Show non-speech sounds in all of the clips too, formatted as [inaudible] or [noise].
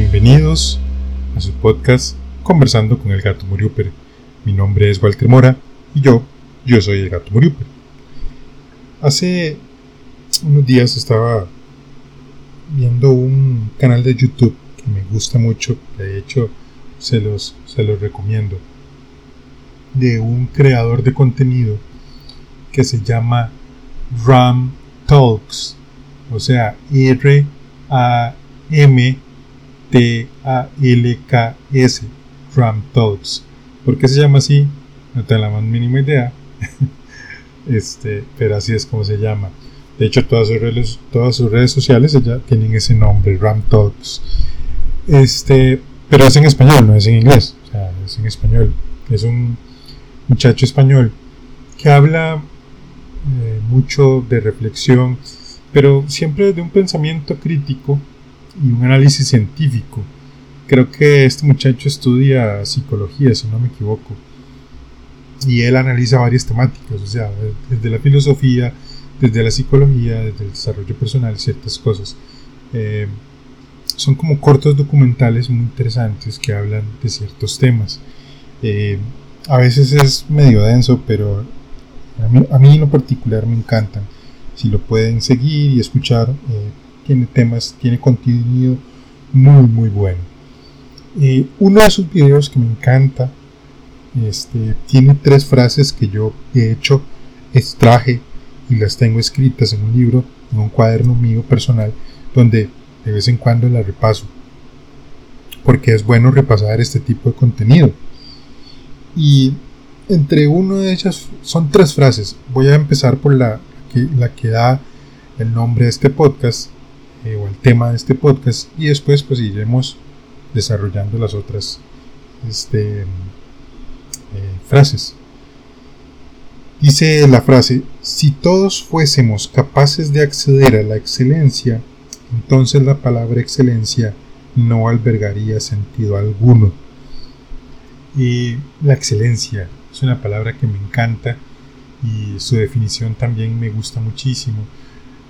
Bienvenidos a su podcast Conversando con el Gato Muriuper. Mi nombre es Walter Mora y yo, yo soy el Gato Muriuper. Hace unos días estaba viendo un canal de YouTube que me gusta mucho, de hecho se los, se los recomiendo, de un creador de contenido que se llama Ram Talks, o sea, R A M T-A-L-K-S, Ram Talks. ¿Por qué se llama así? No tengo la más mínima idea. [laughs] este, pero así es como se llama. De hecho, todas sus redes, sociales tienen ese nombre, Ram Talks. Este, pero es en español, no es en inglés. O sea, es en español. Es un muchacho español que habla eh, mucho de reflexión, pero siempre de un pensamiento crítico y un análisis científico. Creo que este muchacho estudia psicología, si no me equivoco. Y él analiza varias temáticas, o sea, desde la filosofía, desde la psicología, desde el desarrollo personal, ciertas cosas. Eh, son como cortos documentales muy interesantes que hablan de ciertos temas. Eh, a veces es medio denso, pero a mí, a mí, en lo particular me encantan. Si lo pueden seguir y escuchar, eh, tiene temas, tiene contenido muy muy bueno. Eh, uno de sus videos que me encanta este, tiene tres frases que yo de hecho extraje y las tengo escritas en un libro, en un cuaderno mío personal, donde de vez en cuando las repaso. Porque es bueno repasar este tipo de contenido. Y entre uno de ellas son tres frases. Voy a empezar por la que, la que da el nombre a este podcast, eh, o el tema de este podcast y después pues iremos desarrollando las otras este, eh, frases. Dice la frase, si todos fuésemos capaces de acceder a la excelencia, entonces la palabra excelencia no albergaría sentido alguno. Y la excelencia es una palabra que me encanta y su definición también me gusta muchísimo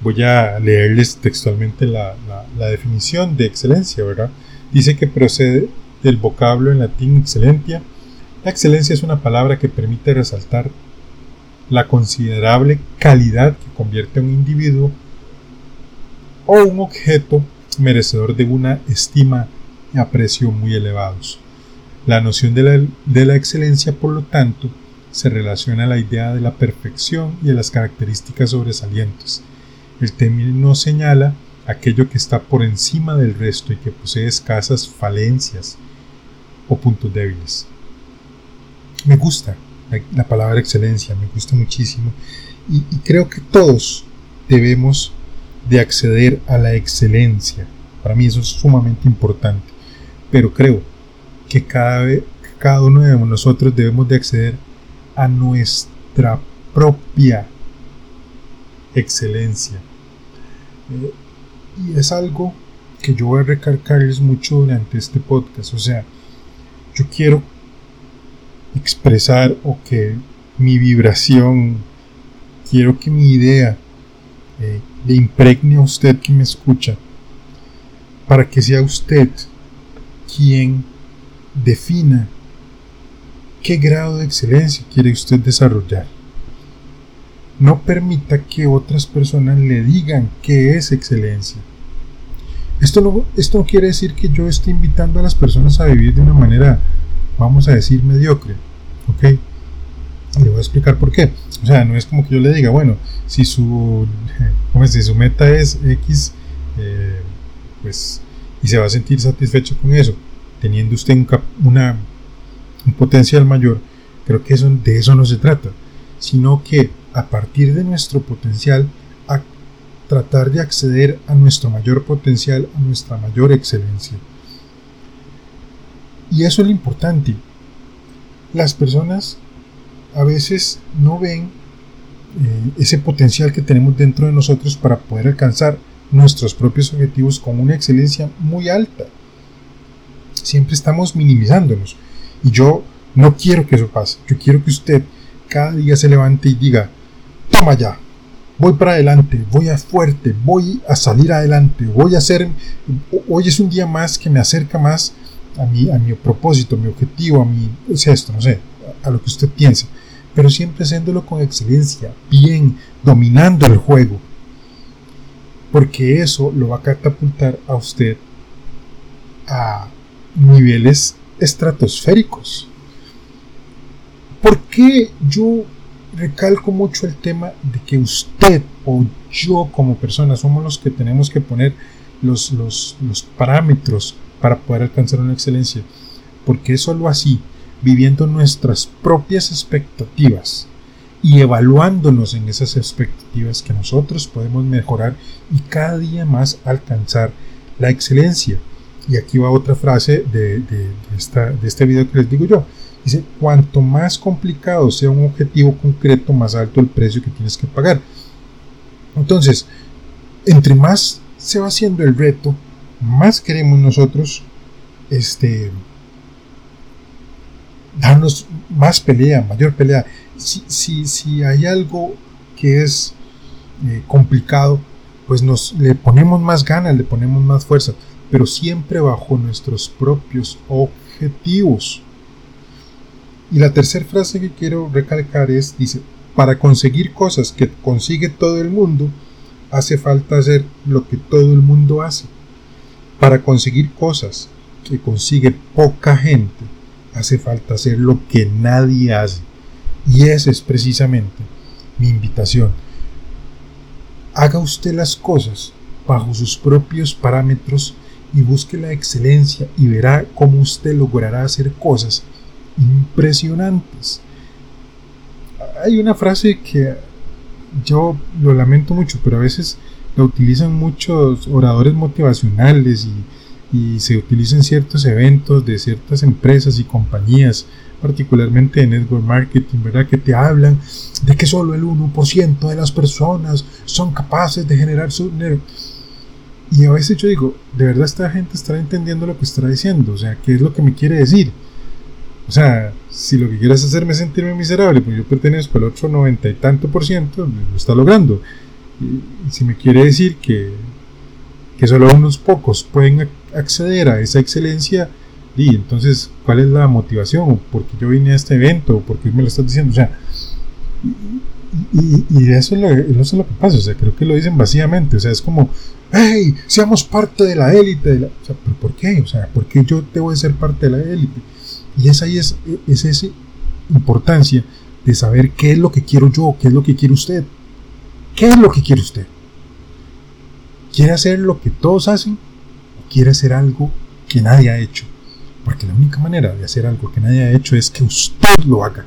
Voy a leerles textualmente la, definición de excelencia, ¿verdad? Dice que procede del vocablo en latín excelentia. La excelencia es una palabra que permite resaltar la considerable calidad que convierte a un individuo o un objeto merecedor de una estima y aprecio muy elevados. La noción de la, de la, excelencia, por lo tanto, se relaciona a la idea de la perfección y de las características sobresalientes, el término señala aquello que está por encima del resto y que posee escasas falencias o puntos débiles. Me gusta la, palabra excelencia, me gusta muchísimo y, creo que todos debemos de acceder a la excelencia. Para mí eso es sumamente importante, pero creo que cada, cada uno de nosotros debemos de acceder a nuestra propia excelencia. Eh, y es algo que yo voy a recalcarles mucho durante este podcast. O sea, yo quiero expresar o que mi vibración, quiero que mi idea eh, le impregne a usted que me escucha, para que sea usted quien defina qué grado de excelencia quiere usted desarrollar. No permita que otras personas le digan qué es excelencia. Esto no, esto no quiere decir que yo esté invitando a las personas a vivir de una manera, vamos a decir, mediocre. ¿Ok? Le voy a explicar por qué. O sea, no es como que yo le diga, bueno, si su, [laughs] su meta es X, eh, pues, y se va a sentir satisfecho con eso, teniendo usted un, una, un potencial mayor, creo que eso, de eso no se trata, sino que a partir de nuestro potencial a tratar de acceder a nuestro mayor potencial, a nuestra mayor excelencia. Y eso es lo importante. Las personas a veces no ven eh, ese potencial que tenemos dentro de nosotros para poder alcanzar nuestros propios objetivos con una excelencia muy alta. Siempre estamos minimizándonos. Y yo no quiero que eso pase. Yo quiero que usted cada día se levante y diga, toma ya, voy para adelante, voy a fuerte, voy a salir adelante, voy a hacer, hoy es un día más que me acerca más a mi, a mi propósito, a mi objetivo, a mi, es esto, no sé, a lo que usted piense, pero siempre haciéndolo con excelencia, bien, dominando el juego, porque eso lo va a catapultar a usted a niveles estratosféricos. ¿Por qué yo recalco mucho el tema de que usted o yo como persona somos los que tenemos que poner los, los, los parámetros para poder alcanzar una excelencia? Porque es solo así, viviendo nuestras propias expectativas y evaluándonos en esas expectativas que nosotros podemos mejorar y cada día más alcanzar la excelencia. Y aquí va otra frase de, de, esta, de este video que les digo yo. Dice, cuanto más complicado sea un objetivo concreto, más alto el precio que tienes que pagar. Entonces, entre más se va haciendo el reto, más queremos nosotros este, darnos más pelea, mayor pelea. Si, si, si hay algo que es eh, complicado, pues nos le ponemos más ganas, le ponemos más fuerza pero siempre bajo nuestros propios objetivos. Y la tercera frase que quiero recalcar es, dice, para conseguir cosas que consigue todo el mundo, hace falta hacer lo que todo el mundo hace. Para conseguir cosas que consigue poca gente, hace falta hacer lo que nadie hace. Y esa es precisamente mi invitación. Haga usted las cosas bajo sus propios parámetros y busque la excelencia y verá cómo usted logrará hacer cosas impresionantes. Hay una frase que yo lo lamento mucho, pero a veces la utilizan muchos oradores motivacionales y, se utilizan ciertos eventos de ciertas empresas y compañías, particularmente en network marketing, ¿verdad? Que te hablan de que solo el 1% de las personas son capaces de generar su dinero. Y a veces yo digo, ¿de verdad esta gente está entendiendo lo que está diciendo? O sea, ¿qué es lo que me quiere decir? O sea, si lo que quieres es hacerme sentirme miserable, pues yo pertenezco al otro noventa y tanto por ciento, lo está logrando. Y, si me quiere decir que, que solo unos pocos pueden acceder a esa excelencia, y entonces, ¿cuál es la motivación? ¿O por qué yo vine a este evento? ¿O por qué me lo estás diciendo? O sea, y, eso, es lo, eso, es lo, que pasa, o sea, creo que lo dicen vacíamente, o sea, es como, hey, seamos parte de la élite, o sea, ¿pero por qué? O sea, ¿por qué yo tengo que ser parte de la élite? Y esa es, es esa importancia de saber qué es lo que quiero yo, qué es lo que quiere usted. ¿Qué es lo que quiere usted? ¿Quiere hacer lo que todos hacen o quiere hacer algo que nadie ha hecho? Porque la única manera de hacer algo que nadie ha hecho es que usted lo haga.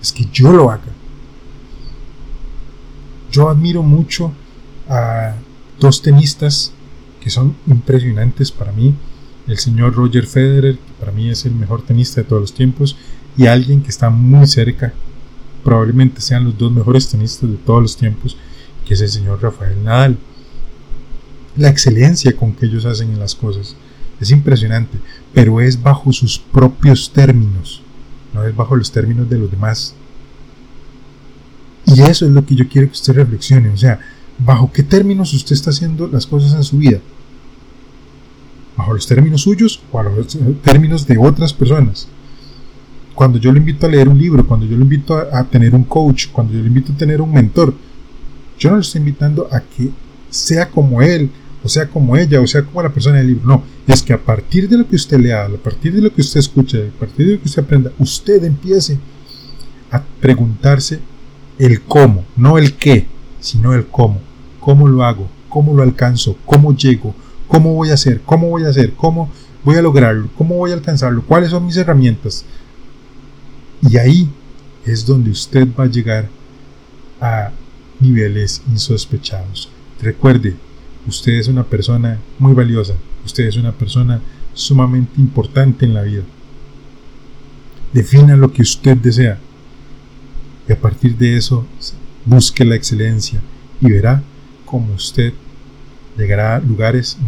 Es que yo lo haga. Yo admiro mucho a dos tenistas que son impresionantes para mí. El señor Roger Federer, que para mí es el mejor tenista de todos los tiempos, y alguien que está muy cerca, probablemente sean los dos mejores tenistas de todos los tiempos, que es el señor Rafael Nadal. La excelencia con que ellos hacen en las cosas es impresionante, pero es bajo sus propios términos, no es bajo los términos de los demás. Y eso es lo que yo quiero que usted reflexione, o sea, ¿Bajo qué términos usted está haciendo las cosas en su vida? ¿Bajo los términos suyos o bajo los términos de otras personas? Cuando yo le invito a leer un libro, cuando yo le invito a, tener un coach, cuando yo le invito a tener un mentor, yo no le estoy invitando a que sea como él, o sea como ella, o sea como la persona del libro. No, es que a partir de lo que usted lea, a partir de lo que usted escucha, a partir de lo que usted aprenda, usted empiece a preguntarse el cómo, no el qué, sino el cómo. ¿Cómo lo hago? ¿Cómo lo alcanzo? ¿Cómo llego? ¿Cómo voy a hacer? ¿Cómo voy a hacer? ¿Cómo voy a lograrlo? ¿Cómo voy a alcanzarlo? ¿Cuáles son mis herramientas? Y ahí es donde usted va a llegar a niveles insospechados. Recuerde, usted es una persona muy valiosa, usted es una persona sumamente importante en la vida. Defina lo que usted desea y a partir de eso busque la excelencia y verá como usted llegará a lugares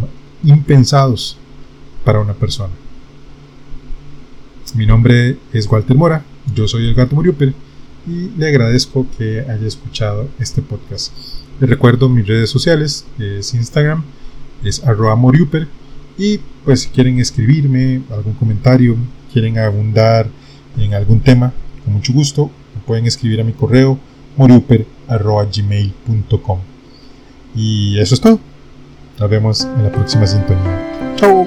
impensados para una persona. Mi nombre es Walter Mora, yo soy el gato y le agradezco que haya escuchado este podcast. Les recuerdo mis redes sociales, es Instagram, es arroba moriuper y pues si quieren escribirme algún comentario, quieren abundar en algún tema, con mucho gusto, me pueden escribir a mi correo moriuper.gmail.com Y eso es todo. Nos vemos en la próxima sintonía. Chao.